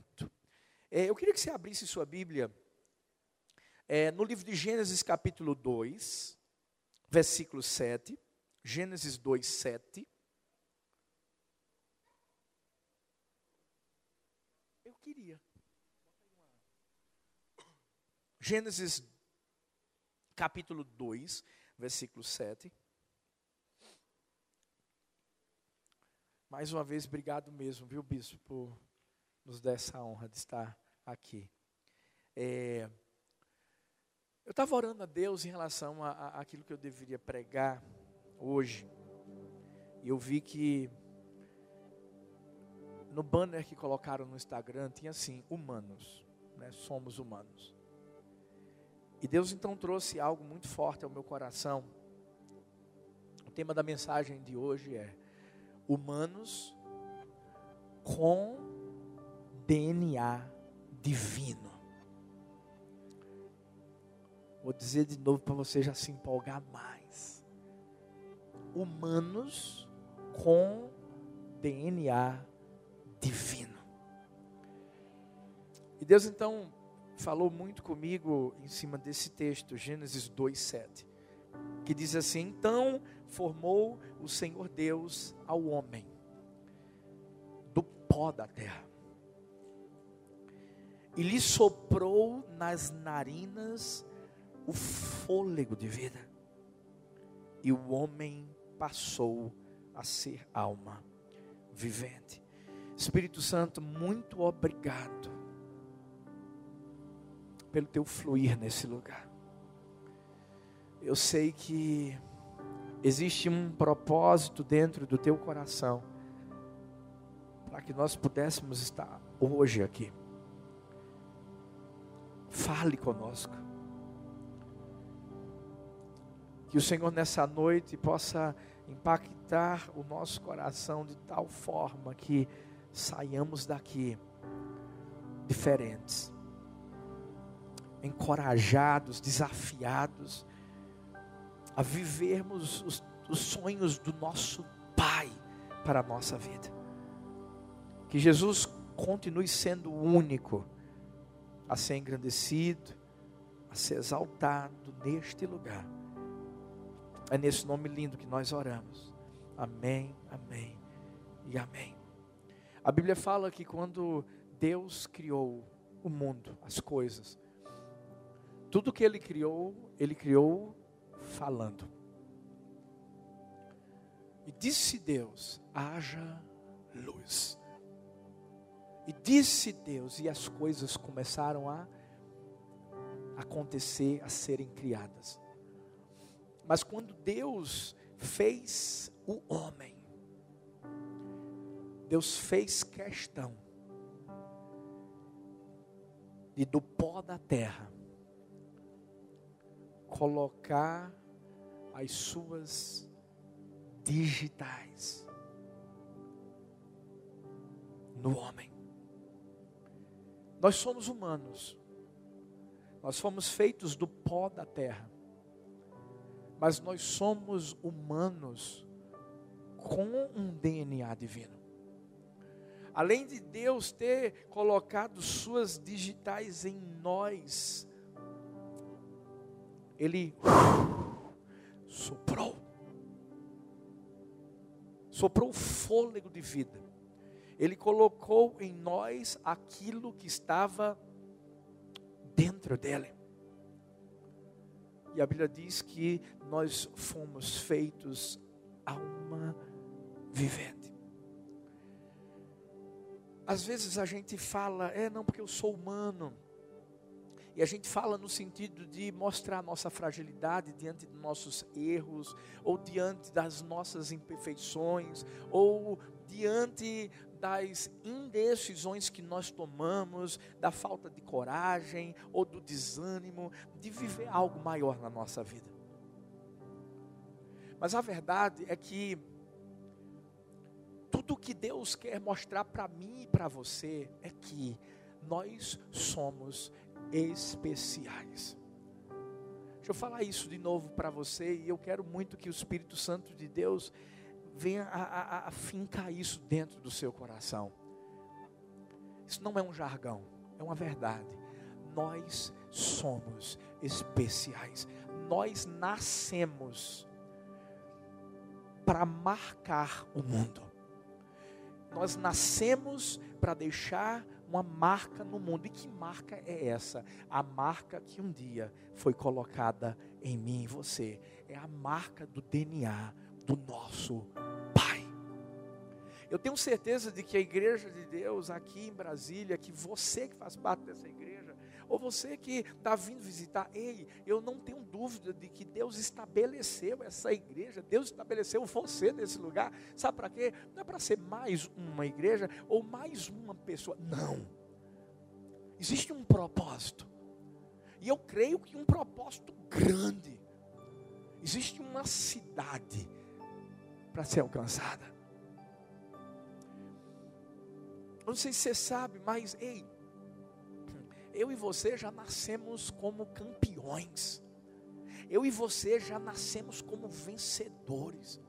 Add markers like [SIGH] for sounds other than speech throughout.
junto. É, eu queria que você abrisse sua Bíblia é, no livro de Gênesis, capítulo 2, versículo 7. Gênesis 2, 7. Eu queria. Gênesis, capítulo 2, versículo 7. Mais uma vez, obrigado mesmo, viu, bispo, por nos dar essa honra de estar aqui. É, eu estava orando a Deus em relação a, aquilo que eu deveria pregar hoje. E eu vi que no banner que colocaram no Instagram tinha assim: humanos, né? somos humanos. E Deus então trouxe algo muito forte ao meu coração. O tema da mensagem de hoje é humanos com DNA divino. Vou dizer de novo para você já se empolgar mais. Humanos com DNA divino. E Deus então falou muito comigo em cima desse texto, Gênesis 2:7, que diz assim: "Então formou o Senhor Deus ao homem do pó da terra. E lhe soprou nas narinas o fôlego de vida. E o homem passou a ser alma vivente. Espírito Santo, muito obrigado pelo teu fluir nesse lugar. Eu sei que existe um propósito dentro do teu coração para que nós pudéssemos estar hoje aqui. Fale conosco. Que o Senhor nessa noite possa impactar o nosso coração de tal forma que saiamos daqui diferentes, encorajados, desafiados a vivermos os, os sonhos do nosso Pai para a nossa vida. Que Jesus continue sendo único a ser engrandecido, a ser exaltado neste lugar. É nesse nome lindo que nós oramos. Amém, amém e amém. A Bíblia fala que quando Deus criou o mundo, as coisas, tudo que Ele criou, Ele criou falando. E disse Deus: haja luz. E disse Deus, e as coisas começaram a acontecer, a serem criadas. Mas quando Deus fez o homem, Deus fez questão de do pó da terra colocar as suas digitais no homem. Nós somos humanos. Nós fomos feitos do pó da terra. Mas nós somos humanos com um DNA divino. Além de Deus ter colocado suas digitais em nós, Ele soprou. Soprou o fôlego de vida. Ele colocou em nós aquilo que estava dentro dele. E a Bíblia diz que nós fomos feitos alma vivente. Às vezes a gente fala, é não, porque eu sou humano. E a gente fala no sentido de mostrar nossa fragilidade diante dos nossos erros, ou diante das nossas imperfeições, ou diante das indecisões que nós tomamos, da falta de coragem ou do desânimo de viver algo maior na nossa vida. Mas a verdade é que tudo que Deus quer mostrar para mim e para você é que nós somos especiais. Deixa eu falar isso de novo para você e eu quero muito que o Espírito Santo de Deus venha a, a, a fincar isso dentro do seu coração. Isso não é um jargão, é uma verdade. Nós somos especiais. Nós nascemos para marcar o mundo. Nós nascemos para deixar uma marca no mundo. E que marca é essa? A marca que um dia foi colocada em mim e você. É a marca do DNA do nosso Pai. Eu tenho certeza de que a igreja de Deus aqui em Brasília, que você que faz parte dessa igreja, ou você que está vindo visitar, ei, eu não tenho dúvida de que Deus estabeleceu essa igreja, Deus estabeleceu você nesse lugar, sabe para quê? Não é para ser mais uma igreja ou mais uma pessoa, não. Existe um propósito, e eu creio que um propósito grande. Existe uma cidade para ser alcançada. Não sei se você sabe, mas ei, eu e você já nascemos como campeões. Eu e você já nascemos como vencedores.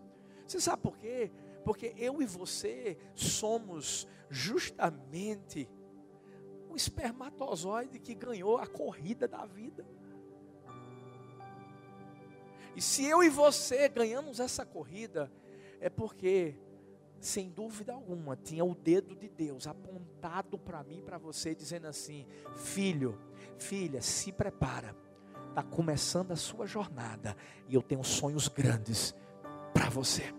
Você sabe por quê? Porque eu e você somos justamente o espermatozoide que ganhou a corrida da vida. E se eu e você ganhamos essa corrida, é porque sem dúvida alguma, tinha o dedo de Deus apontado para mim para você, dizendo assim: Filho, filha, se prepara, está começando a sua jornada e eu tenho sonhos grandes para você.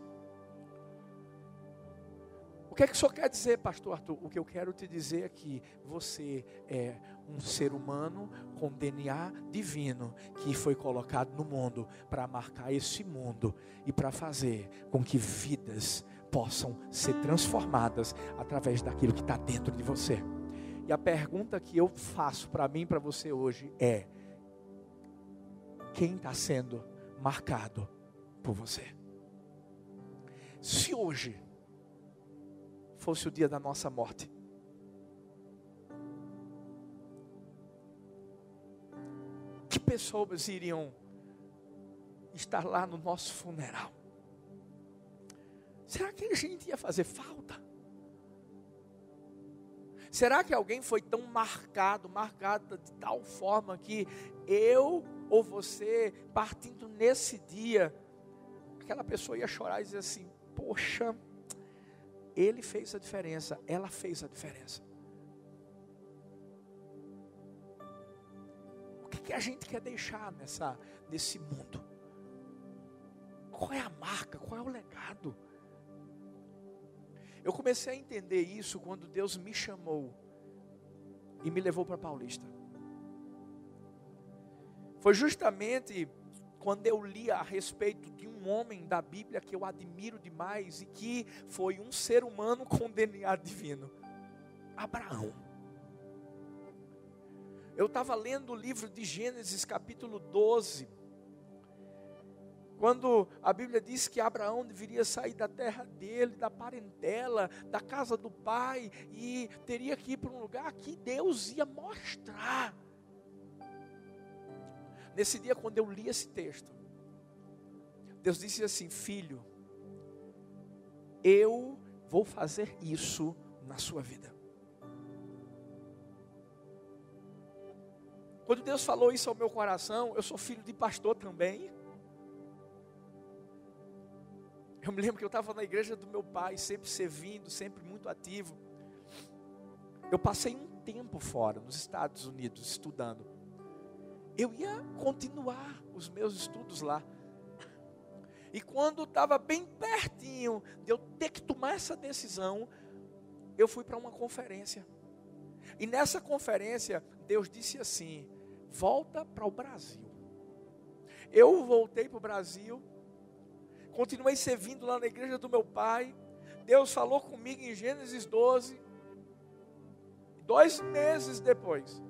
O que é que o senhor quer dizer, pastor Arthur? O que eu quero te dizer é que você é um ser humano com DNA divino que foi colocado no mundo para marcar esse mundo e para fazer com que vidas possam ser transformadas através daquilo que está dentro de você. E a pergunta que eu faço para mim e para você hoje é: quem está sendo marcado por você? Se hoje fosse o dia da nossa morte, que pessoas iriam estar lá no nosso funeral? Será que a gente ia fazer falta? Será que alguém foi tão marcado, marcado de tal forma que eu ou você, partindo nesse dia, aquela pessoa ia chorar e dizer assim: Poxa, ele fez a diferença, ela fez a diferença. O que, que a gente quer deixar nessa, nesse mundo? Qual é a marca? Qual é o legado? Eu comecei a entender isso quando Deus me chamou e me levou para Paulista. Foi justamente quando eu li a respeito de um homem da Bíblia que eu admiro demais e que foi um ser humano com DNA divino, Abraão. Eu estava lendo o livro de Gênesis, capítulo 12 quando a Bíblia diz que Abraão deveria sair da terra dele, da parentela, da casa do pai, e teria que ir para um lugar que Deus ia mostrar. Nesse dia, quando eu li esse texto, Deus disse assim: Filho, eu vou fazer isso na sua vida. Quando Deus falou isso ao meu coração, eu sou filho de pastor também. Eu me lembro que eu estava na igreja do meu pai, sempre servindo, sempre muito ativo. Eu passei um tempo fora, nos Estados Unidos, estudando. Eu ia continuar os meus estudos lá. E quando estava bem pertinho de eu ter que tomar essa decisão, eu fui para uma conferência. E nessa conferência, Deus disse assim: volta para o Brasil. Eu voltei para o Brasil continuei servindo lá na igreja do meu pai. Deus falou comigo em Gênesis 12. Dois meses depois,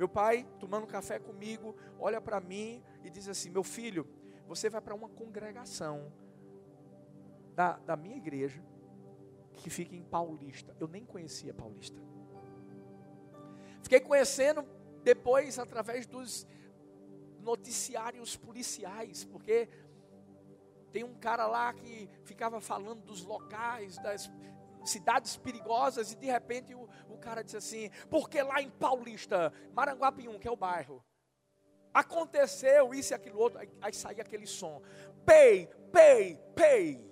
meu pai, tomando café comigo, olha para mim e diz assim: Meu filho, você vai para uma congregação da, da minha igreja, que fica em Paulista. Eu nem conhecia Paulista. Fiquei conhecendo depois através dos noticiários policiais, porque tem um cara lá que ficava falando dos locais, das, cidades perigosas, e de repente o, o cara disse assim: porque lá em Paulista, Maranguapium, que é o bairro, aconteceu isso e aquilo outro, aí, aí saía aquele som: pei, pei, pei.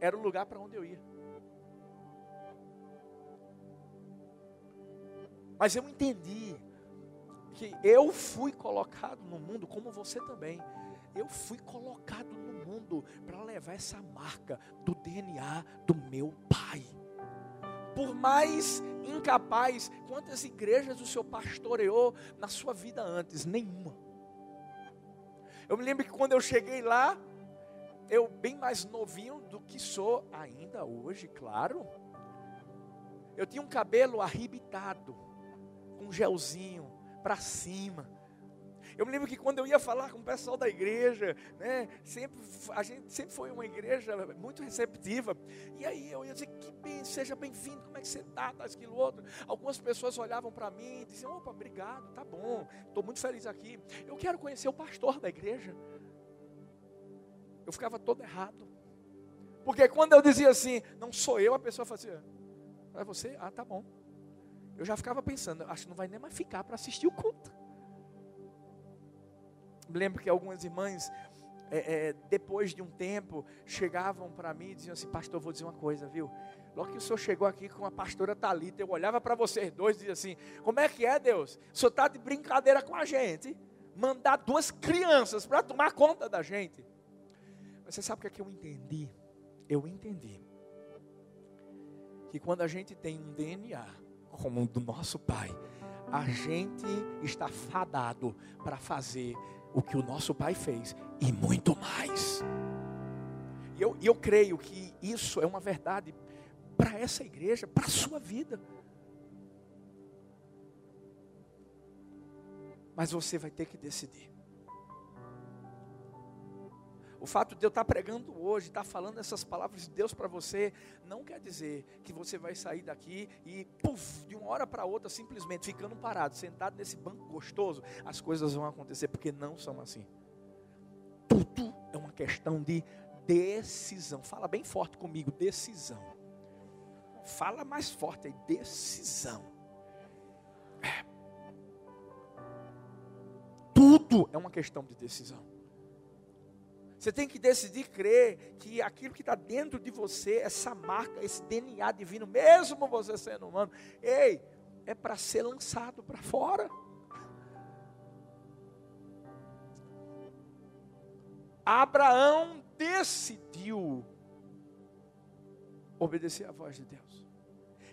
Era o lugar para onde eu ia. Mas eu entendi que eu fui colocado no mundo, como você também. Eu fui colocado no mundo para levar essa marca do DNA do meu pai. Por mais incapaz, quantas igrejas o senhor pastoreou na sua vida antes? Nenhuma. Eu me lembro que quando eu cheguei lá, eu bem mais novinho do que sou ainda hoje, claro. Eu tinha um cabelo arrebitado, com um gelzinho para cima. Eu me lembro que quando eu ia falar com o pessoal da igreja, né, sempre, a gente sempre foi uma igreja muito receptiva. E aí eu ia dizer, que bem, seja bem-vindo, como é que você está, tá, aquilo outro. Algumas pessoas olhavam para mim e diziam, opa, obrigado, tá bom, estou muito feliz aqui. Eu quero conhecer o pastor da igreja. Eu ficava todo errado. Porque quando eu dizia assim, não sou eu, a pessoa fazia, é você? Ah, tá bom. Eu já ficava pensando, acho que não vai nem mais ficar para assistir o culto. Lembro que algumas irmãs, é, é, depois de um tempo, chegavam para mim e diziam assim: Pastor, vou dizer uma coisa, viu? Logo que o senhor chegou aqui com a pastora Talita, eu olhava para vocês dois e dizia assim: Como é que é, Deus? O senhor está de brincadeira com a gente? Mandar duas crianças para tomar conta da gente. Mas você sabe o que é que eu entendi? Eu entendi que quando a gente tem um DNA como o do nosso Pai, a gente está fadado para fazer o que o nosso Pai fez e muito mais. E eu, eu creio que isso é uma verdade para essa igreja, para a sua vida. Mas você vai ter que decidir. O fato de eu estar pregando hoje, estar falando essas palavras de Deus para você, não quer dizer que você vai sair daqui e, puf, de uma hora para outra, simplesmente ficando parado, sentado nesse banco gostoso, as coisas vão acontecer, porque não são assim. Tudo é uma questão de decisão. Fala bem forte comigo, decisão. Fala mais forte aí, decisão. É. Tudo é uma questão de decisão. Você tem que decidir crer que aquilo que está dentro de você, essa marca, esse DNA divino, mesmo você sendo humano, ei, é para ser lançado para fora. Abraão decidiu obedecer à voz de Deus.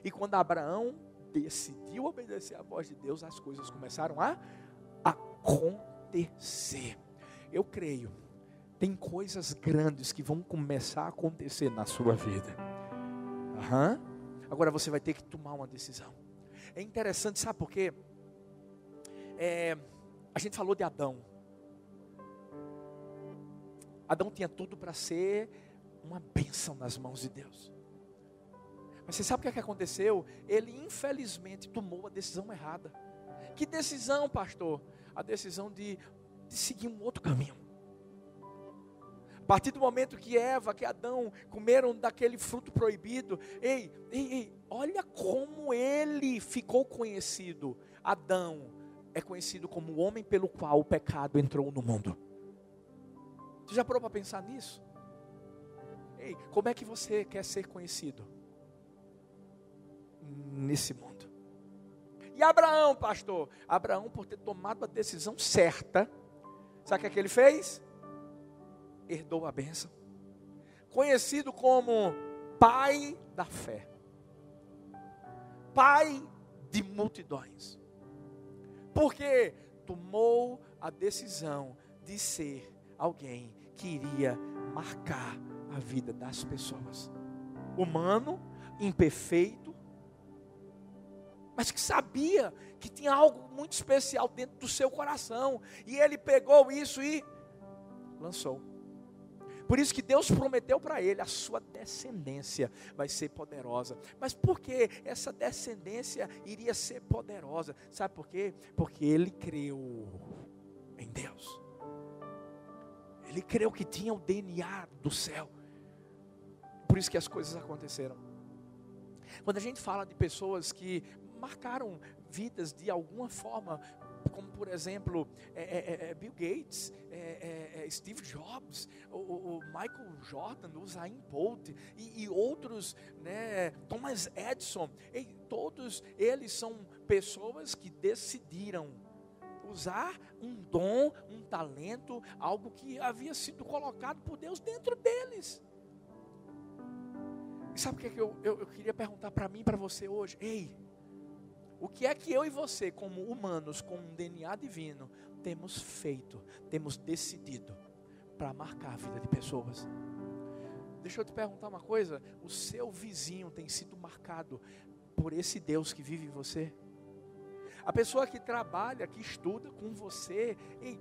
E quando Abraão decidiu obedecer à voz de Deus, as coisas começaram a acontecer. Eu creio tem coisas grandes que vão começar a acontecer na sua vida. Uhum. Agora você vai ter que tomar uma decisão. É interessante, sabe por quê? É, a gente falou de Adão. Adão tinha tudo para ser uma bênção nas mãos de Deus. Mas você sabe o que, é que aconteceu? Ele infelizmente tomou a decisão errada. Que decisão, pastor? A decisão de, de seguir um outro caminho partir do momento que Eva, que Adão comeram daquele fruto proibido, ei, ei, ei, olha como ele ficou conhecido. Adão é conhecido como o homem pelo qual o pecado entrou no mundo. Você já parou para pensar nisso? Ei, como é que você quer ser conhecido? Nesse mundo. E Abraão, pastor? Abraão, por ter tomado a decisão certa, sabe o que, é que ele fez? Herdou a bênção. Conhecido como pai da fé, pai de multidões, porque tomou a decisão de ser alguém que iria marcar a vida das pessoas. Humano, imperfeito, mas que sabia que tinha algo muito especial dentro do seu coração, e ele pegou isso e lançou. Por isso que Deus prometeu para ele: a sua descendência vai ser poderosa. Mas por que essa descendência iria ser poderosa? Sabe por quê? Porque ele creu em Deus. Ele creu que tinha o DNA do céu. Por isso que as coisas aconteceram. Quando a gente fala de pessoas que marcaram vidas de alguma forma, como por exemplo é, é, é, é Bill Gates, é, Steve Jobs, o, o, Michael Jordan, o Zayn Bolt e, e, outros, né, Thomas Edison, e todos eles são pessoas que decidiram usar um dom, um talento, algo que havia sido colocado por Deus dentro deles. E sabe o que, é que eu, eu, eu queria perguntar para mim para você hoje? Ei, o que é que eu e você, como humanos, com um DNA divino, temos feito, temos decidido para marcar a vida de pessoas? Deixa eu te perguntar uma coisa: o seu vizinho tem sido marcado por esse Deus que vive em você? A pessoa que trabalha, que estuda com você,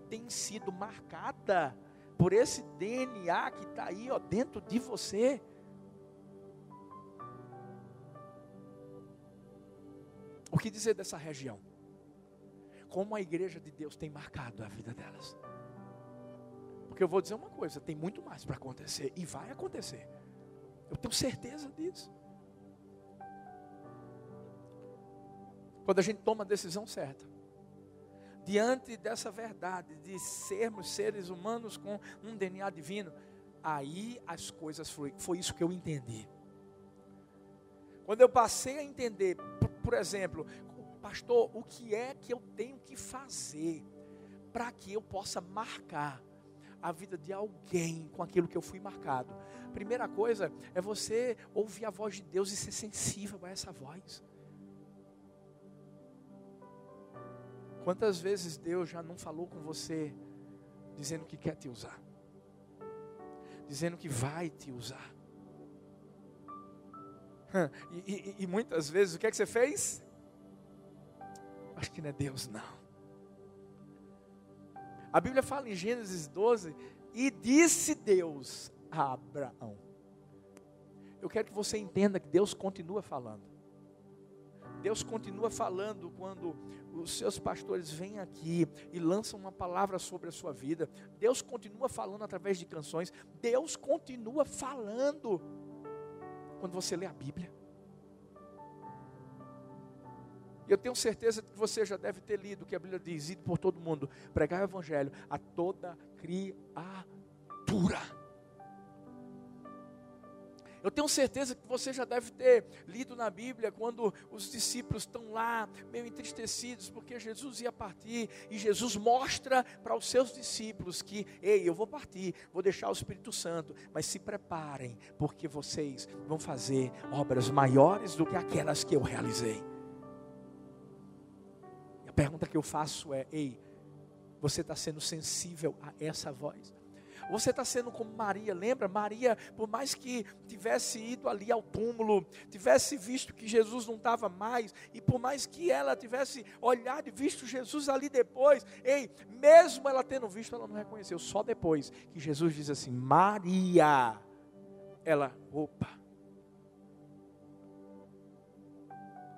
tem sido marcada por esse DNA que está aí ó, dentro de você. Que dizer dessa região? Como a igreja de Deus tem marcado a vida delas. Porque eu vou dizer uma coisa: tem muito mais para acontecer, e vai acontecer. Eu tenho certeza disso. Quando a gente toma a decisão certa, diante dessa verdade de sermos seres humanos com um DNA divino, aí as coisas fluem. Foi isso que eu entendi. Quando eu passei a entender por exemplo, pastor, o que é que eu tenho que fazer para que eu possa marcar a vida de alguém com aquilo que eu fui marcado? Primeira coisa é você ouvir a voz de Deus e ser sensível a essa voz. Quantas vezes Deus já não falou com você dizendo que quer te usar? Dizendo que vai te usar? E, e, e, muitas vezes o que é que você fez? Acho que não é Deus, não. A Bíblia fala em Gênesis 12: E disse Deus a Abraão. Eu quero que você entenda que Deus continua falando. Deus continua falando quando os seus pastores vêm aqui e lançam uma palavra sobre a sua vida. Deus continua falando através de canções. Deus continua falando quando você lê a Bíblia. Eu tenho certeza que você já deve ter lido o que a Bíblia diz, ido por todo mundo, pregar o Evangelho a toda criatura. Eu tenho certeza que você já deve ter lido na Bíblia quando os discípulos estão lá, meio entristecidos, porque Jesus ia partir, e Jesus mostra para os seus discípulos que, ei, eu vou partir, vou deixar o Espírito Santo, mas se preparem, porque vocês vão fazer obras maiores do que aquelas que eu realizei. A pergunta que eu faço é: ei, você está sendo sensível a essa voz? Você está sendo como Maria, lembra? Maria, por mais que tivesse ido ali ao túmulo, tivesse visto que Jesus não estava mais, e por mais que ela tivesse olhado e visto Jesus ali depois, ei, mesmo ela tendo visto, ela não reconheceu, só depois que Jesus diz assim: Maria, ela, opa.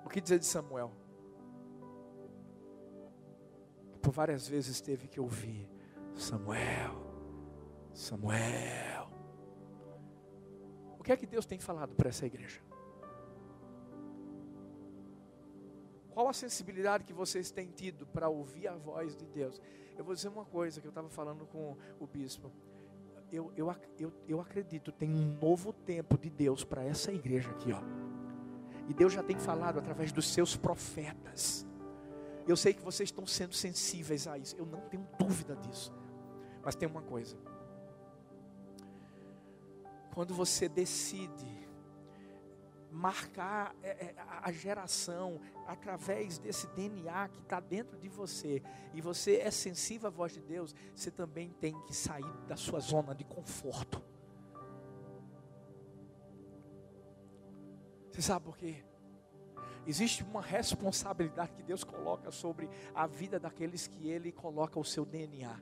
O que dizer de Samuel? Por várias vezes teve que ouvir: Samuel, Samuel. O que é que Deus tem falado para essa igreja? Qual a sensibilidade que vocês têm tido para ouvir a voz de Deus? Eu vou dizer uma coisa que eu estava falando com o bispo. Eu, eu, eu, eu acredito, tem um novo tempo de Deus para essa igreja aqui, ó. E Deus já tem falado através dos seus profetas. Eu sei que vocês estão sendo sensíveis a isso, eu não tenho dúvida disso. Mas tem uma coisa: quando você decide marcar é, é, a geração através desse DNA que está dentro de você, e você é sensível à voz de Deus, você também tem que sair da sua zona de conforto. Você sabe por quê? Existe uma responsabilidade que Deus coloca sobre a vida daqueles que Ele coloca o seu DNA.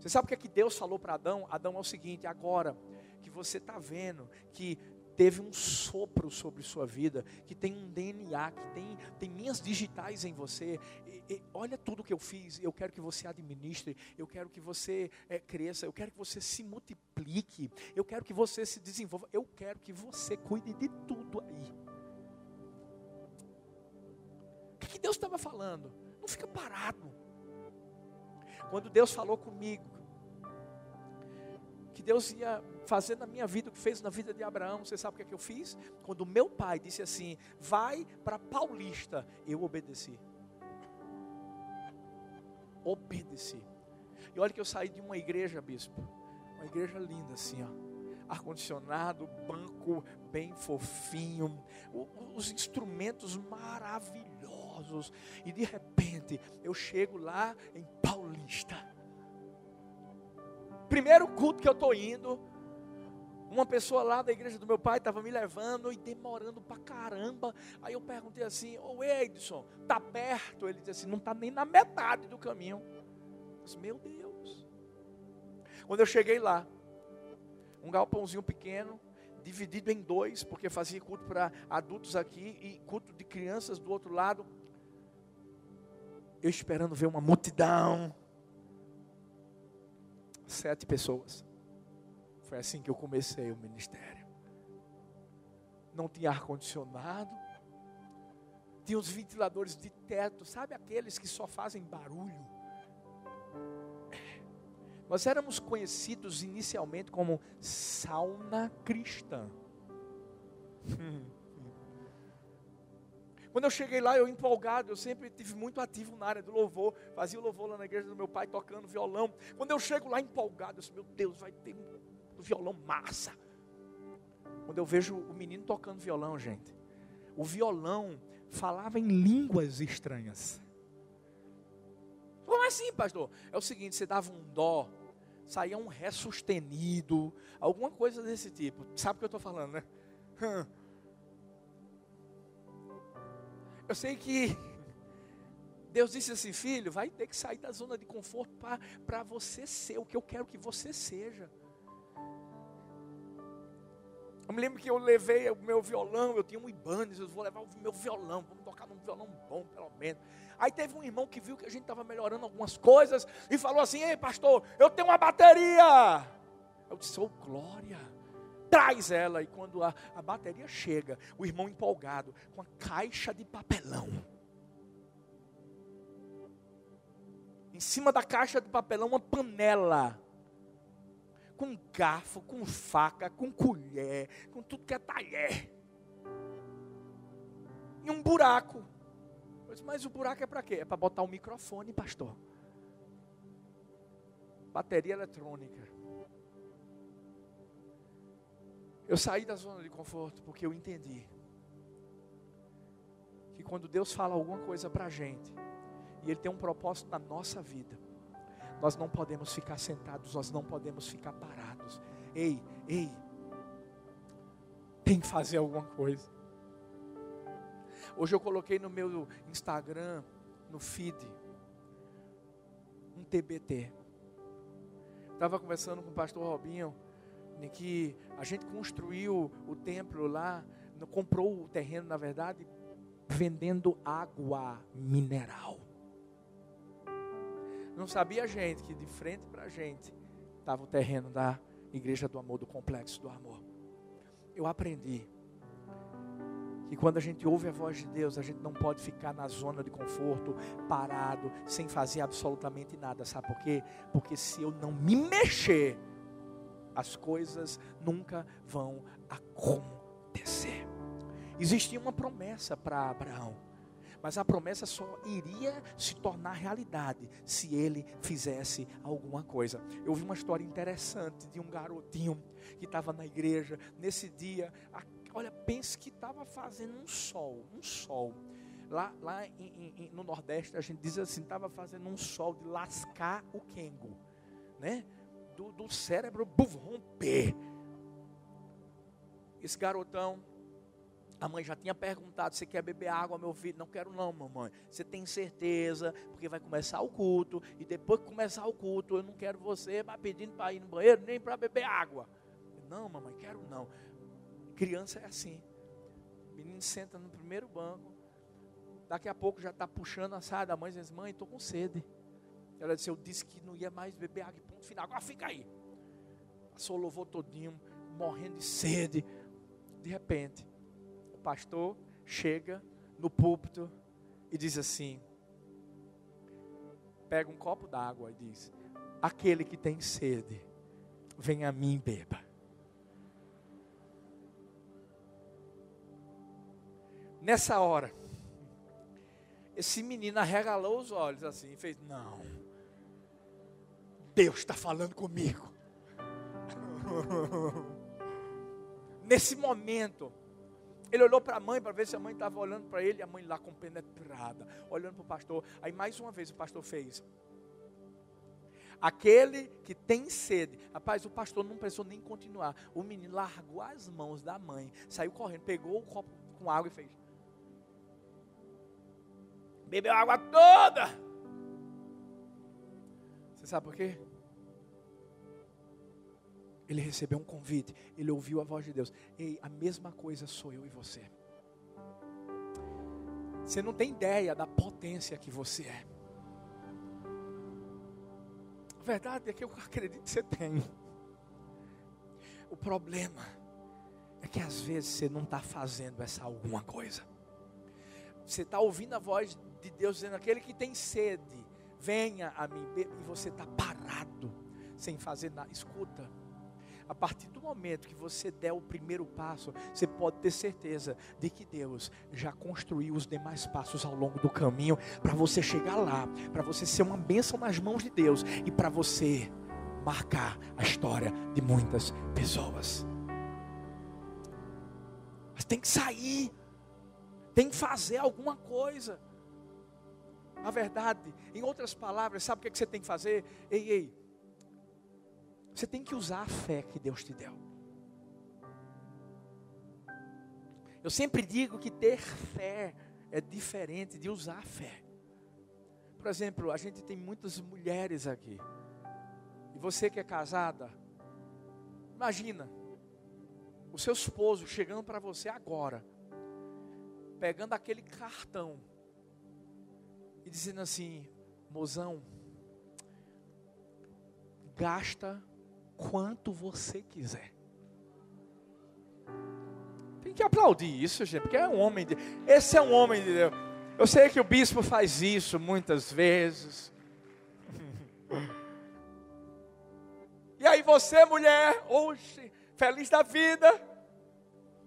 Você sabe o que é que Deus falou para Adão? Adão é o seguinte: agora que você está vendo que teve um sopro sobre sua vida, que tem um DNA, que tem, tem minhas digitais em você. E, e, olha tudo que eu fiz. Eu quero que você administre, eu quero que você é, cresça, eu quero que você se multiplique, eu quero que você se desenvolva, eu quero que você cuide de tudo aí. que Deus estava falando? Não fica parado. Quando Deus falou comigo, que Deus ia fazer na minha vida o que fez na vida de Abraão, você sabe o que, é que eu fiz? Quando meu pai disse assim: vai para Paulista, eu obedeci. Obedeci. E olha que eu saí de uma igreja, bispo, uma igreja linda assim, ó ar-condicionado, banco bem fofinho, os instrumentos maravilhosos. E de repente eu chego lá em Paulista. Primeiro culto que eu estou indo, uma pessoa lá da igreja do meu pai estava me levando e demorando pra caramba. Aí eu perguntei assim: Ô Edson, tá perto? Ele disse assim: Não está nem na metade do caminho. Eu disse, meu Deus. Quando eu cheguei lá, um galpãozinho pequeno, dividido em dois, porque fazia culto para adultos aqui e culto de crianças do outro lado. Eu esperando ver uma multidão. Sete pessoas. Foi assim que eu comecei o ministério. Não tinha ar-condicionado. Tinha os ventiladores de teto, sabe aqueles que só fazem barulho? Nós éramos conhecidos inicialmente como sauna cristã. [LAUGHS] Quando eu cheguei lá, eu empolgado, eu sempre tive muito ativo na área do louvor, fazia o louvor lá na igreja do meu pai, tocando violão. Quando eu chego lá empolgado, eu disse, meu Deus, vai ter um violão massa. Quando eu vejo o menino tocando violão, gente, o violão falava em línguas estranhas. Como assim, pastor? É o seguinte: você dava um dó, saía um ré sustenido, alguma coisa desse tipo. Sabe o que eu estou falando, né? Eu sei que Deus disse assim, filho, vai ter que sair da zona de conforto para você ser o que eu quero que você seja. Eu me lembro que eu levei o meu violão, eu tinha um Ibanez, eu vou levar o meu violão, vamos tocar num violão bom, pelo menos. Aí teve um irmão que viu que a gente estava melhorando algumas coisas e falou assim: Ei, pastor, eu tenho uma bateria. Eu disse: Oh, glória. Traz ela. E quando a, a bateria chega, o irmão empolgado, com a caixa de papelão. Em cima da caixa de papelão, uma panela com garfo, com faca, com colher, com tudo que é talher. E um buraco. Mas o buraco é para quê? É para botar o microfone, pastor. Bateria eletrônica. Eu saí da zona de conforto porque eu entendi que quando Deus fala alguma coisa para a gente, e Ele tem um propósito na nossa vida, nós não podemos ficar sentados, nós não podemos ficar parados. Ei, ei, tem que fazer alguma coisa. Hoje eu coloquei no meu Instagram, no feed, um TBT. Estava conversando com o pastor Robinho, em que a gente construiu o templo lá, comprou o terreno, na verdade, vendendo água mineral. Não sabia a gente que de frente para a gente estava o terreno da Igreja do Amor, do Complexo do Amor. Eu aprendi que quando a gente ouve a voz de Deus, a gente não pode ficar na zona de conforto, parado, sem fazer absolutamente nada. Sabe por quê? Porque se eu não me mexer, as coisas nunca vão acontecer. Existia uma promessa para Abraão. Mas a promessa só iria se tornar realidade se ele fizesse alguma coisa. Eu ouvi uma história interessante de um garotinho que estava na igreja. Nesse dia, olha, pense que estava fazendo um sol, um sol. Lá, lá em, em, no Nordeste a gente diz assim, estava fazendo um sol de lascar o quengo, né? Do, do cérebro buf, romper. Esse garotão a mãe já tinha perguntado: Você quer beber água, meu filho? Não quero, não, mamãe. Você tem certeza? Porque vai começar o culto. E depois que começar o culto, eu não quero você pedindo para ir no banheiro, nem para beber água. Não, mamãe, quero não. Criança é assim. O menino senta no primeiro banco. Daqui a pouco já está puxando a saia da mãe e diz: Mãe, estou com sede. Ela disse: Eu disse que não ia mais beber água. Ponto final. Agora fica aí. Passou o louvor todinho, morrendo de sede. De repente pastor chega no púlpito e e diz assim: pega um copo d'água e diz: Aquele que tem sede, vem a mim beba. Nessa hora, esse menino arregalou os olhos assim e fez: Não, Deus está falando comigo. [LAUGHS] Nesse momento, ele olhou para a mãe para ver se a mãe estava olhando para ele, e a mãe lá compenetrada, olhando para o pastor. Aí mais uma vez o pastor fez: Aquele que tem sede. Rapaz, o pastor não precisou nem continuar. O menino largou as mãos da mãe, saiu correndo, pegou o copo com água e fez. Bebeu a água toda. Você sabe por quê? Ele recebeu um convite, ele ouviu a voz de Deus. Ei, a mesma coisa sou eu e você. Você não tem ideia da potência que você é verdade é que eu [LAUGHS] acredito que você tem. O problema é que às vezes você não está fazendo essa alguma coisa. Você está ouvindo a voz de Deus dizendo: aquele que tem sede, venha a mim. E você está parado, sem fazer nada. Escuta a partir do momento que você der o primeiro passo, você pode ter certeza de que Deus já construiu os demais passos ao longo do caminho para você chegar lá, para você ser uma bênção nas mãos de Deus e para você marcar a história de muitas pessoas. Mas tem que sair, tem que fazer alguma coisa. Na verdade, em outras palavras, sabe o que, é que você tem que fazer? Ei, ei, você tem que usar a fé que Deus te deu. Eu sempre digo que ter fé é diferente de usar a fé. Por exemplo, a gente tem muitas mulheres aqui. E você que é casada, imagina o seu esposo chegando para você agora, pegando aquele cartão e dizendo assim: mozão, gasta quanto você quiser. Tem que aplaudir isso, gente, porque é um homem de Esse é um homem de Deus. Eu sei que o bispo faz isso muitas vezes. [LAUGHS] E aí você, mulher, hoje, feliz da vida,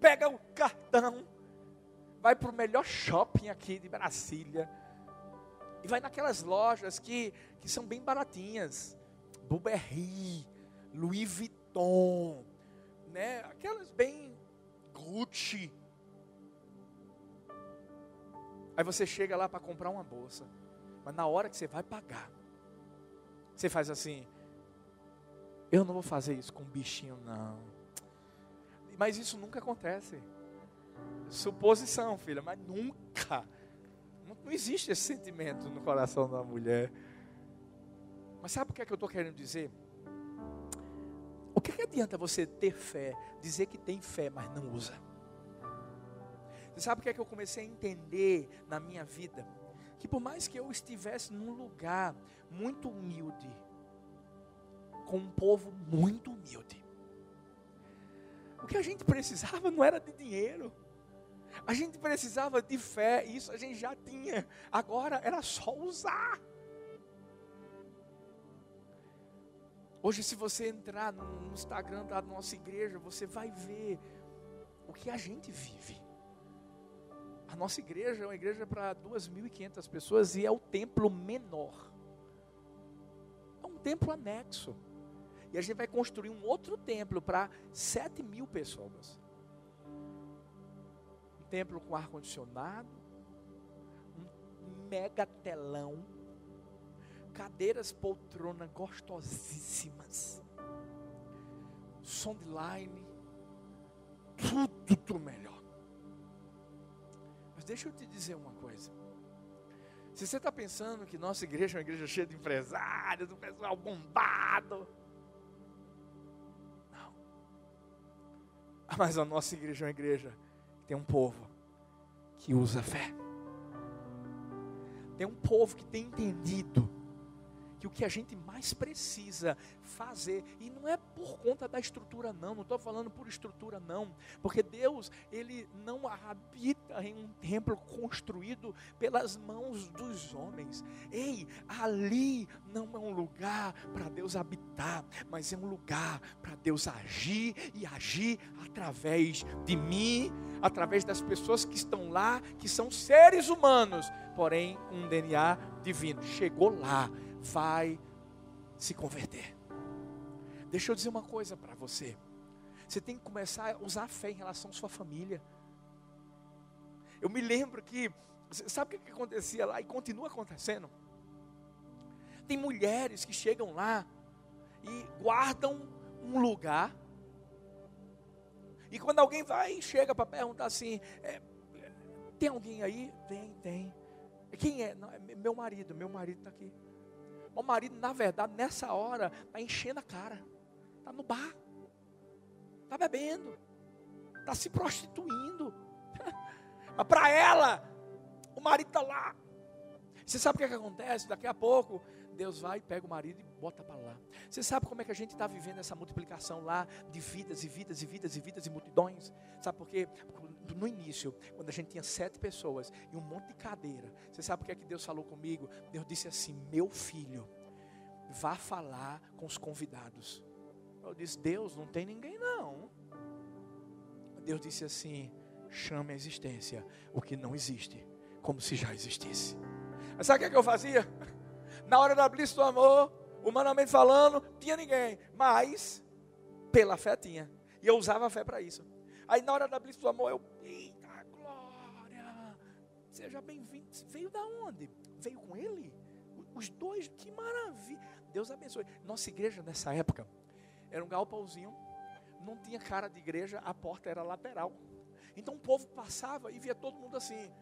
pega o cartão, vai para o melhor shopping aqui de Brasília, e vai naquelas lojas que, que são bem baratinhas, Buberri, Louis Vuitton, né? Aquelas bem Gucci. Aí você chega lá para comprar uma bolsa, mas na hora que você vai pagar, você faz assim: eu não vou fazer isso com um bichinho, não. Mas isso nunca acontece. Suposição, filha, mas nunca. Não, existe esse sentimento no coração da mulher. Mas sabe o que é que eu estou querendo dizer? O que, que adianta você ter fé, dizer que tem fé, mas não usa? Você sabe o que é que eu comecei a entender na minha vida? Que por mais que eu estivesse num lugar muito humilde, com um povo muito humilde, o que a gente precisava não era de dinheiro. A gente precisava de fé, isso a gente já tinha. Agora era só usar. Hoje, se você entrar no Instagram da nossa igreja, você vai ver o que a gente vive. A nossa igreja é uma igreja para 2.500 pessoas e é o templo menor. É um templo anexo. E a gente vai construir um outro templo para 7 mil pessoas. Templo com ar-condicionado, um mega telão cadeiras poltrona gostosíssimas, som de line, tudo do melhor. Mas deixa eu te dizer uma coisa. Se você está pensando que nossa igreja é uma igreja cheia de empresários, do pessoal bombado. Não. Mas a nossa igreja é uma igreja tem um povo que usa fé. Tem um povo que tem entendido que o que a gente mais precisa fazer, e não é por conta da estrutura, não, não estou falando por estrutura, não, porque Deus, Ele não habita em um templo construído pelas mãos dos homens. Ei, ali não é um lugar para Deus habitar, mas é um lugar para Deus agir e agir através de mim, através das pessoas que estão lá, que são seres humanos, porém um DNA divino. Chegou lá, vai se converter. Deixa eu dizer uma coisa para você. Você tem que começar a usar a fé em relação à sua família. Eu me lembro que, sabe o que acontecia lá e continua acontecendo? Tem mulheres que chegam lá e guardam um lugar. E quando alguém vai e chega para perguntar assim: é, tem alguém aí? Tem, tem. Quem é? Não, é meu marido, meu marido está aqui. O marido, na verdade, nessa hora, está enchendo a cara. Está no bar. Está bebendo. Está se prostituindo. [LAUGHS] Mas para ela, o marido está lá. Você sabe o que, é que acontece? Daqui a pouco, Deus vai, pega o marido e bota para lá. Você sabe como é que a gente está vivendo essa multiplicação lá de vidas e vidas e vidas e vidas e multidões? Sabe por quê? no início, quando a gente tinha sete pessoas e um monte de cadeira, você sabe o que é que Deus falou comigo? Deus disse assim: Meu filho, vá falar com os convidados. Eu disse: Deus, não tem ninguém não. Deus disse assim: chame a existência o que não existe, como se já existisse. Mas sabe o que, é que eu fazia? Na hora da blitz do amor, humanamente falando, tinha ninguém, mas pela fé tinha. E eu usava a fé para isso. Aí na hora da blitz do amor, eu, eita glória, seja bem-vindo. Veio da onde? Veio com ele? Os dois, que maravilha. Deus abençoe. Nossa igreja nessa época era um galpãozinho, não tinha cara de igreja, a porta era lateral. Então o povo passava e via todo mundo assim.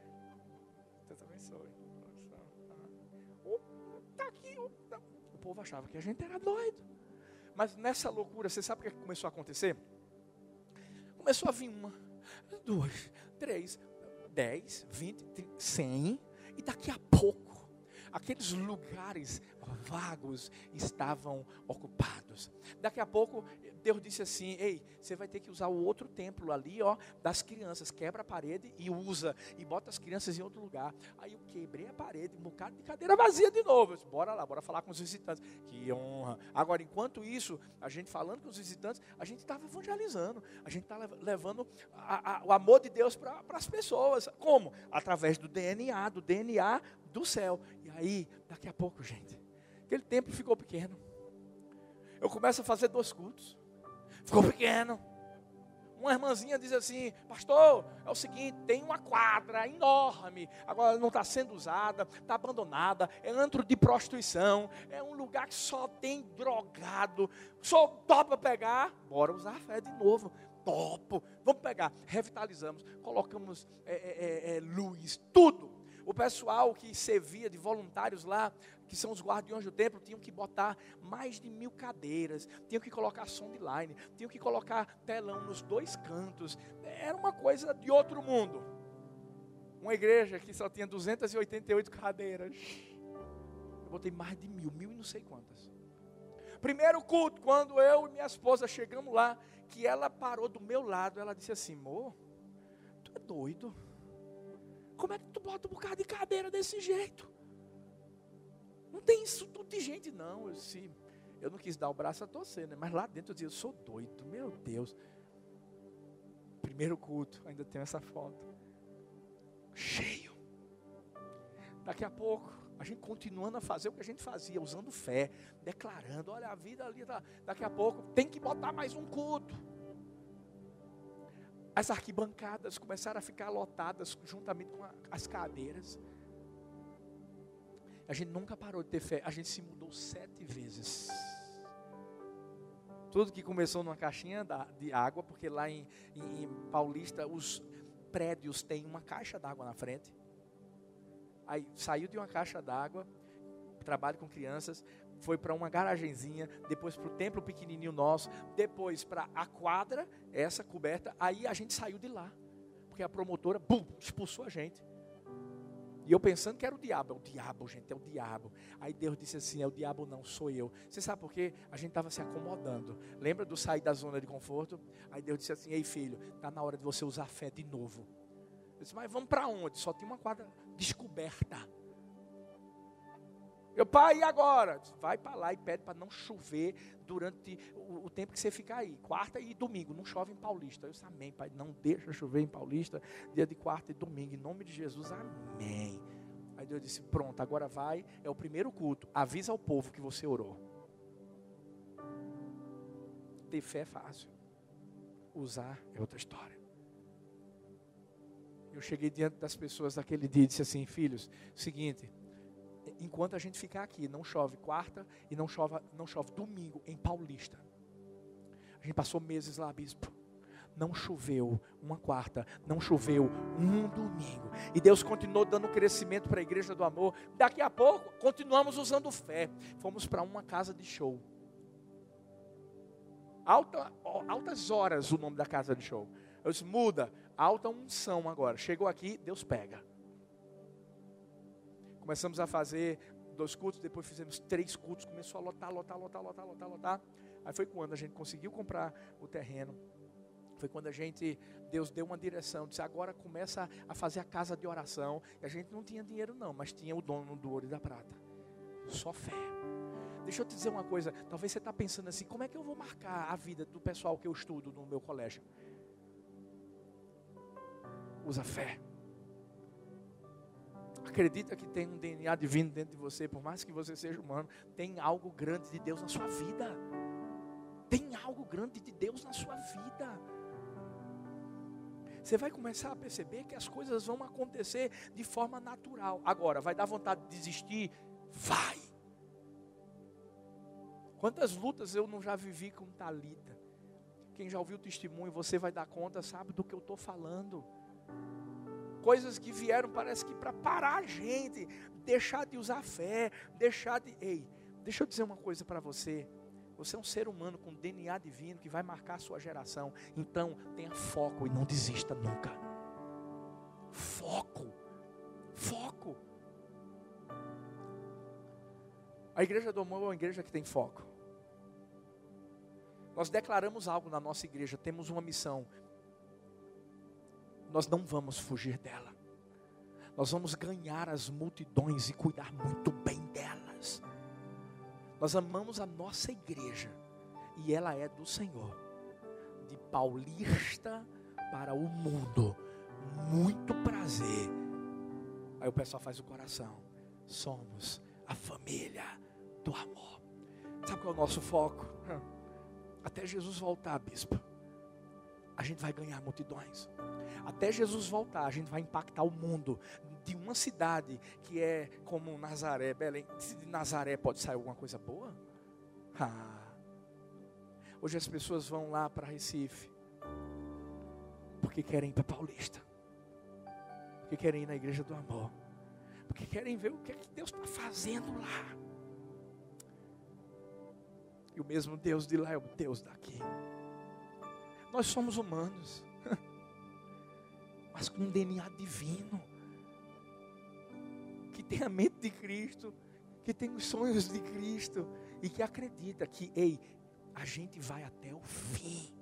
Deus abençoe. O povo achava que a gente era doido. Mas nessa loucura, você sabe o que começou a acontecer? Começou a vir uma, duas, três, dez, vinte, cem, e daqui a pouco, aqueles lugares vagos estavam ocupados. Daqui a pouco, Deus disse assim: Ei, você vai ter que usar o outro templo ali, ó, das crianças. Quebra a parede e usa, e bota as crianças em outro lugar. Aí eu quebrei a parede, um bocado de cadeira vazia de novo. disse, bora lá, bora falar com os visitantes. Que honra. Agora, enquanto isso, a gente falando com os visitantes, a gente estava evangelizando, a gente estava levando a, a, o amor de Deus para as pessoas. Como? Através do DNA, do DNA do céu. E aí, daqui a pouco, gente, aquele templo ficou pequeno. Eu começo a fazer dois cultos. Ficou pequeno. Uma irmãzinha diz assim: Pastor, é o seguinte, tem uma quadra enorme, agora não está sendo usada, está abandonada, é antro de prostituição, é um lugar que só tem drogado. Só topa pegar, bora usar a fé de novo. Topo, vamos pegar, revitalizamos, colocamos é, é, é, luz, tudo. O pessoal que servia de voluntários lá que são os guardiões do templo, tinham que botar mais de mil cadeiras, tinham que colocar som de line, tinham que colocar telão nos dois cantos. Era uma coisa de outro mundo. Uma igreja que só tinha 288 cadeiras. Eu botei mais de mil, mil e não sei quantas. Primeiro culto, quando eu e minha esposa chegamos lá, que ela parou do meu lado, ela disse assim: Amor, tu é doido? Como é que tu bota um bocado de cadeira desse jeito? Não tem isso tudo de gente, não. Eu, se, eu não quis dar o braço a torcer, né? mas lá dentro eu dizia, eu sou doido, meu Deus. Primeiro culto, ainda tenho essa foto. Cheio. Daqui a pouco, a gente continuando a fazer o que a gente fazia, usando fé, declarando, olha, a vida ali está. Daqui a pouco tem que botar mais um culto. As arquibancadas começaram a ficar lotadas juntamente com as cadeiras. A gente nunca parou de ter fé. A gente se mudou sete vezes. Tudo que começou numa caixinha de água, porque lá em, em, em Paulista os prédios têm uma caixa d'água na frente. Aí saiu de uma caixa d'água, trabalho com crianças, foi para uma garagenzinha, depois para o templo pequenininho nosso, depois para a quadra, essa coberta. Aí a gente saiu de lá, porque a promotora, bum, expulsou a gente. E eu pensando que era o diabo, é o diabo, gente, é o diabo. Aí Deus disse assim: é o diabo não, sou eu. Você sabe por quê? A gente estava se acomodando. Lembra do sair da zona de conforto? Aí Deus disse assim: ei filho, está na hora de você usar fé de novo. Eu disse, mas vamos para onde? Só tinha uma quadra descoberta. Meu pai, e agora? Vai para lá e pede para não chover durante o, o, tempo que você ficar aí. Quarta e domingo, não chove em Paulista. Eu disse, amém, pai, não deixa chover em Paulista, dia de quarta e domingo, em nome de Jesus, amém. Aí Deus disse, pronto, agora vai, é o primeiro culto, avisa ao povo que você orou. Ter fé é fácil, usar é outra história. Eu cheguei diante das pessoas daquele dia e disse assim, filhos, seguinte, enquanto a gente ficar aqui, não chove quarta e não chove, não chove domingo em Paulista. A gente passou meses lá, bispo. Não choveu uma quarta, não choveu um domingo. E Deus continuou dando crescimento para a igreja do amor. Daqui a pouco, continuamos usando fé. Fomos para uma casa de show. Alta, altas horas o nome da casa de show. Eu disse, muda, alta unção agora. Chegou aqui, Deus pega. Começamos a fazer dois cultos, depois fizemos três cultos, começou a lotar, lotar, lotar, lotar, lotar, lotar. Aí foi quando a gente conseguiu comprar o terreno. Foi quando a gente, Deus deu uma direção, disse, agora começa a fazer a casa de oração. E a gente não tinha dinheiro não, mas tinha o dono do ouro e da prata. Só fé. Deixa eu te dizer uma coisa, talvez você está pensando assim, como é que eu vou marcar a vida do pessoal que eu estudo no meu colégio? Usa fé. Acredita que tem um DNA divino dentro de você, por mais que você seja humano, tem algo grande de Deus na sua vida. Tem algo grande de Deus na sua vida. Você vai começar a perceber que as coisas vão acontecer de forma natural. Agora, vai dar vontade de desistir? Vai. Quantas lutas eu não já vivi com Talita? Quem já ouviu o testemunho, você vai dar conta, sabe do que eu estou falando coisas que vieram, parece que para parar a gente, deixar de usar fé, deixar de. Ei, deixa eu dizer uma coisa para você. Você é um ser humano com DNA divino que vai marcar a sua geração. Então, tenha foco e não desista nunca. Foco. Foco. A igreja do amor é uma igreja que tem foco. Nós declaramos algo na nossa igreja, temos uma missão nós não vamos fugir dela. Nós vamos ganhar as multidões e cuidar muito bem delas. Nós amamos a nossa igreja e ela é do Senhor. De paulista para o mundo. Muito prazer. Aí o pessoal faz o coração. Somos a família do amor. Sabe qual é o nosso foco? Até Jesus voltar, bispo. A gente vai ganhar multidões. Até Jesus voltar, a gente vai impactar o mundo. De uma cidade que é como Nazaré, Belém. De Nazaré pode sair alguma coisa boa? Ah. Hoje as pessoas vão lá para Recife. Porque querem ir para Paulista. Porque querem ir na igreja do amor. Porque querem ver o que, é que Deus está fazendo lá. E o mesmo Deus de lá é o Deus daqui. Nós somos humanos [LAUGHS] mas com um DNA divino, que tem a mente de Cristo, que tem os sonhos de Cristo e que acredita que, ei, a gente vai até o fim.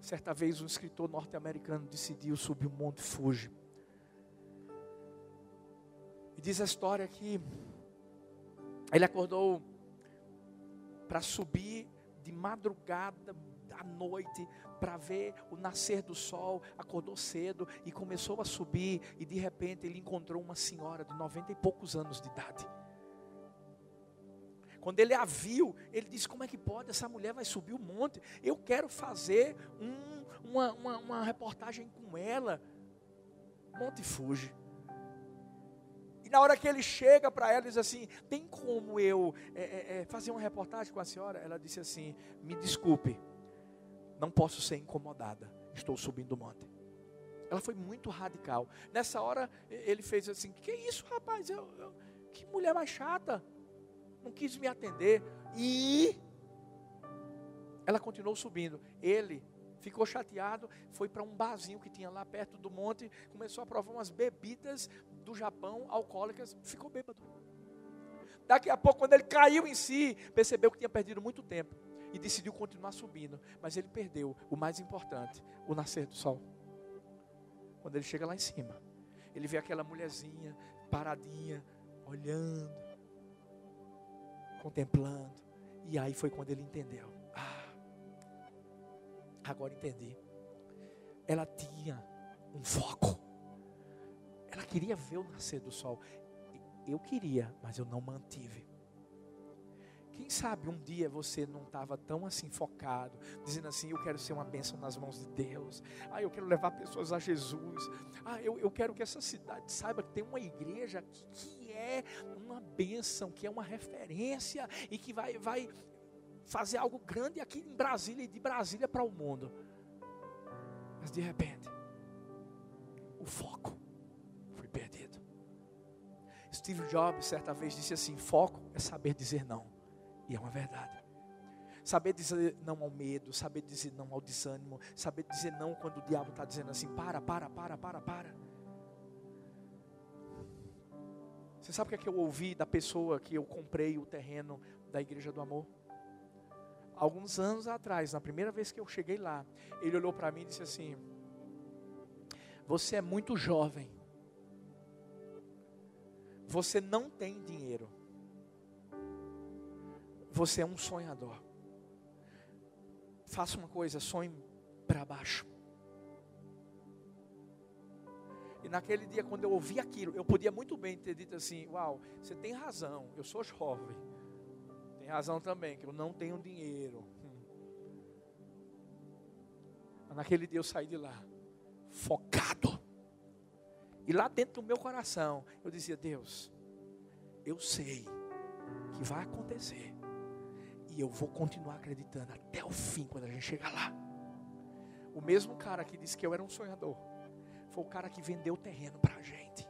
Certa vez um escritor norte-americano decidiu subir o Monte Fuji. E diz a história que ele acordou para subir de madrugada, à noite, para ver o nascer do sol, acordou cedo e começou a subir, e de repente ele encontrou uma senhora de noventa e poucos anos de idade. Quando ele a viu, ele disse: Como é que pode? Essa mulher vai subir o monte. Eu quero fazer um, uma, uma, uma, reportagem com ela. Monte Fuji. E na hora que ele chega para ela, diz assim: Tem como eu é, é, fazer uma reportagem com a senhora? Ela disse assim: Me desculpe, não posso ser incomodada. Estou subindo o monte. Ela foi muito radical. Nessa hora, ele fez assim: Que isso, rapaz? Eu, eu, que mulher mais chata. Não quis me atender. E ela continuou subindo. Ele ficou chateado, foi para um barzinho que tinha lá perto do monte, começou a provar umas bebidas do Japão, alcoólicas, ficou bêbado. Daqui a pouco, quando ele caiu em si, percebeu que tinha perdido muito tempo e decidiu continuar subindo, mas ele perdeu o mais importante, o nascer do sol. Quando ele chega lá em cima, ele vê aquela mulherzinha paradinha, olhando, contemplando, e aí foi quando ele entendeu. Ah, agora entendi. Ela tinha um foco. Ela queria ver o nascer do sol. Eu queria, mas eu não mantive. Quem sabe um dia você não estava tão assim focado, dizendo assim: eu quero ser uma bênção nas mãos de Deus. Ah, eu quero levar pessoas a Jesus. Ah, eu, eu quero que essa cidade saiba que tem uma igreja que, que é uma bênção, que é uma referência e que vai, vai fazer algo grande aqui em Brasília e de Brasília para o mundo. Mas de repente, o foco foi perdido. Steve Jobs certa vez disse assim: foco é saber dizer não. E é uma verdade. Saber dizer não ao medo, saber dizer não ao desânimo, saber dizer não quando o diabo está dizendo assim: para, para, para, para, para. Você sabe o que é que eu ouvi da pessoa que eu comprei o terreno da Igreja do Amor? Alguns anos atrás, na primeira vez que eu cheguei lá, ele olhou para mim e disse assim: Você é muito jovem. Você não tem dinheiro. Você é um sonhador. Faça uma coisa, sonhe para baixo. E naquele dia, quando eu ouvi aquilo, eu podia muito bem ter dito assim: Uau, você tem razão, eu sou jovem. Tem razão também, que eu não tenho dinheiro. Mas naquele dia eu saí de lá, focado. E lá dentro do meu coração, eu dizia: Deus, eu sei que vai acontecer. E eu vou continuar acreditando até o fim, quando a gente chegar lá. O mesmo cara que disse que eu era um sonhador, foi o cara que vendeu o terreno para a gente.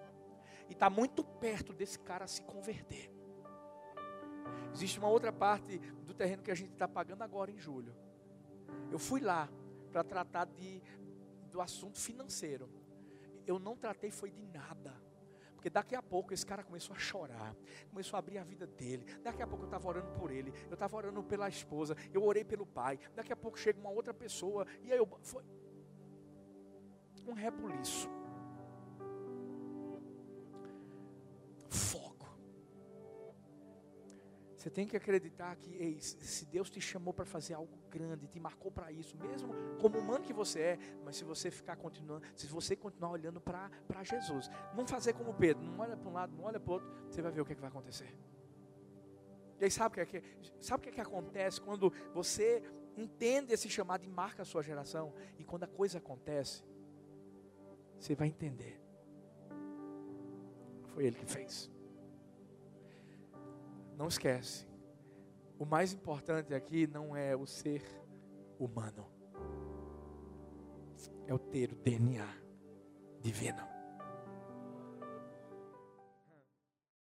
E está muito perto desse cara se converter. Existe uma outra parte do terreno que a gente está pagando agora em julho. Eu fui lá para tratar de, do assunto financeiro. Eu não tratei foi de nada. Porque daqui a pouco esse cara começou a chorar, começou a abrir a vida dele. Daqui a pouco eu estava orando por ele, eu estava orando pela esposa, eu orei pelo pai. Daqui a pouco chega uma outra pessoa, e aí eu. Foi um rebuliço. Você tem que acreditar que ei, se Deus te chamou para fazer algo grande, te marcou para isso, mesmo como humano que você é, mas se você ficar continuando, se você continuar olhando para Jesus, não fazer como Pedro, não olha para um lado, não olha para o outro, você vai ver o que, é que vai acontecer. E aí sabe o que, é que, sabe o que, é que acontece quando você entende esse chamado e marca a sua geração? E quando a coisa acontece, você vai entender. Foi ele que fez. Não esquece. O mais importante aqui não é o ser humano, é o ter o DNA divino.